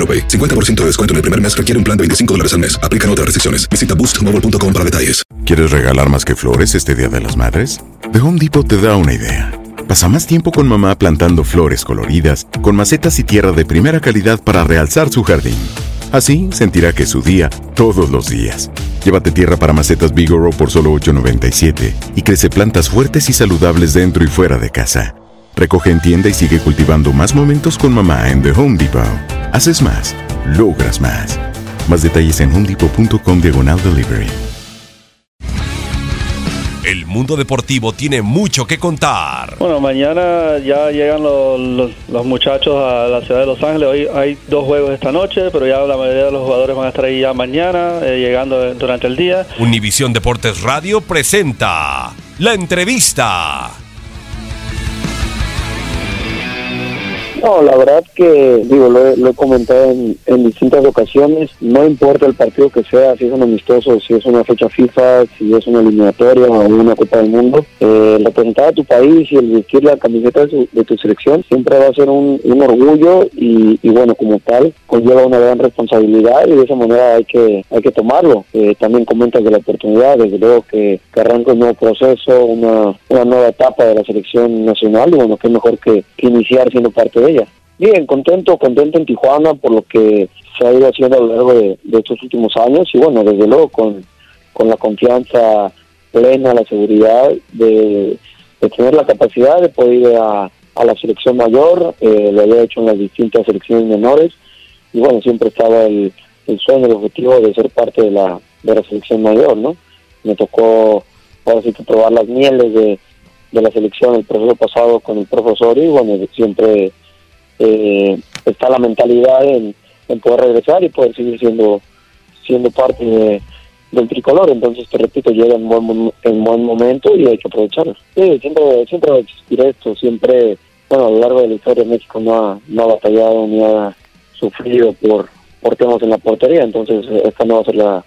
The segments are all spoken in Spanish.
AroPay. 50% de descuento en el primer mes requiere un plan de 25 dólares al mes. Aplican otras restricciones. Visita boostmobile.com para detalles. ¿Quieres regalar más que flores este Día de las Madres? The Home Depot te da una idea. Pasa más tiempo con mamá plantando flores coloridas, con macetas y tierra de primera calidad para realzar su jardín. Así sentirá que es su día todos los días. Llévate tierra para macetas Bigoro por solo $8.97 y crece plantas fuertes y saludables dentro y fuera de casa. Recoge en tienda y sigue cultivando más momentos con mamá en The Home Depot. Haces más, logras más. Más detalles en homedepot.com diagonal delivery. El mundo deportivo tiene mucho que contar. Bueno, mañana ya llegan los, los- los muchachos a la ciudad de Los Ángeles. Hoy hay dos juegos esta noche, pero ya la mayoría de los jugadores van a estar ahí ya mañana, eh, llegando durante el día. Univisión Deportes Radio presenta la entrevista. No, la verdad que, digo, lo he, lo he comentado en, distintas ocasiones, no importa el partido que sea, si es un amistoso, si es una fecha FIFA, si es una eliminatoria o una Copa del Mundo, eh, representar a tu país y el vestir la camiseta de, su- de tu selección siempre va a ser un, un orgullo y, y bueno, como tal, conlleva una gran responsabilidad y de esa manera hay que hay que tomarlo. Eh, también comentas de la oportunidad, desde luego que, que arranca un nuevo proceso, una, una nueva etapa de la selección nacional y bueno, qué mejor que, que iniciar siendo parte de ella. Bien, contento, contento en Tijuana por lo que se ha ido haciendo a lo largo de, estos últimos años y bueno, desde luego con, con la confianza plena, la seguridad de, tener la capacidad de poder ir a, la selección mayor, eh, lo había hecho en las distintas selecciones menores y bueno, siempre estaba el, el sueño, el objetivo de ser parte de la, de la selección mayor, ¿no? Me tocó ahora sí que probar las mieles de, de la selección el proceso pasado con el profesor y bueno, siempre eh, está la mentalidad en, poder regresar y poder seguir siendo siendo parte de- del tricolor. Entonces, te repito, llega en buen, en buen momento y hay que aprovecharlo. Sí, siempre, siempre va a existir esto, siempre, bueno, a lo largo de la historia México no ha, no ha batallado ni ha sufrido por, por temas en la portería, entonces eh, esta no va a ser la,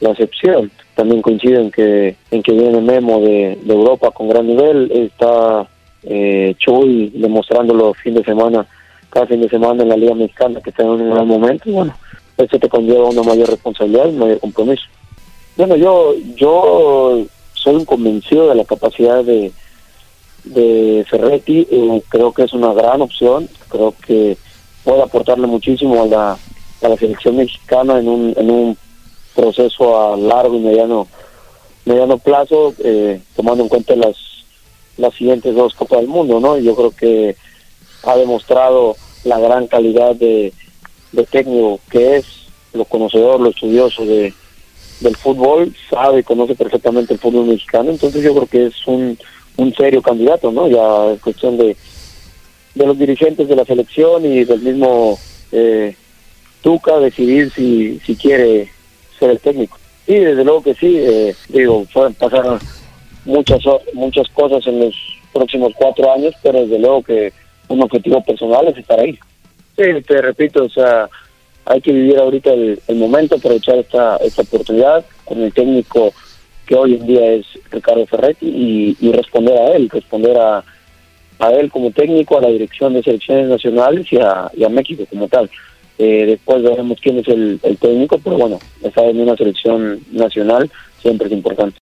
la excepción. También coincido en que, en que viene Memo de, de Europa con gran nivel, está eh, Chuy demostrándolo fin de semana, cada fin de semana en la Liga Mexicana que está en un gran momento, y bueno, eso te conlleva una mayor responsabilidad y un mayor compromiso. Bueno, yo, yo soy un convencido de la capacidad de, de Ferretti, eh, creo que es una gran opción, creo que puede aportarle muchísimo a la, a la selección mexicana en un, en un proceso a largo y mediano mediano plazo, eh, tomando en cuenta las las siguientes dos Copas del Mundo, ¿no? Y yo creo que ha demostrado la gran calidad de, de técnico que es, lo conocedor, lo estudioso de, del fútbol, sabe y conoce perfectamente el fútbol mexicano, entonces yo creo que es un, un serio candidato, ¿no? Ya es cuestión de, de los dirigentes de la selección y del mismo eh, Tuca decidir si, si quiere ser el técnico. Sí, desde luego que sí, eh, digo, pueden pasar muchas muchas cosas en los próximos cuatro años, pero desde luego que un objetivo personal es estar ahí. Sí, te repito, o sea, hay que vivir ahorita el, momento, aprovechar esta, esta oportunidad con el técnico que hoy en día es Ricardo Ferretti y, responder a él, responder a, a él como técnico, a la dirección de selecciones nacionales y a, México como tal. Eh, después veremos quién es el, el técnico, pero bueno, estar en una selección nacional siempre es importante.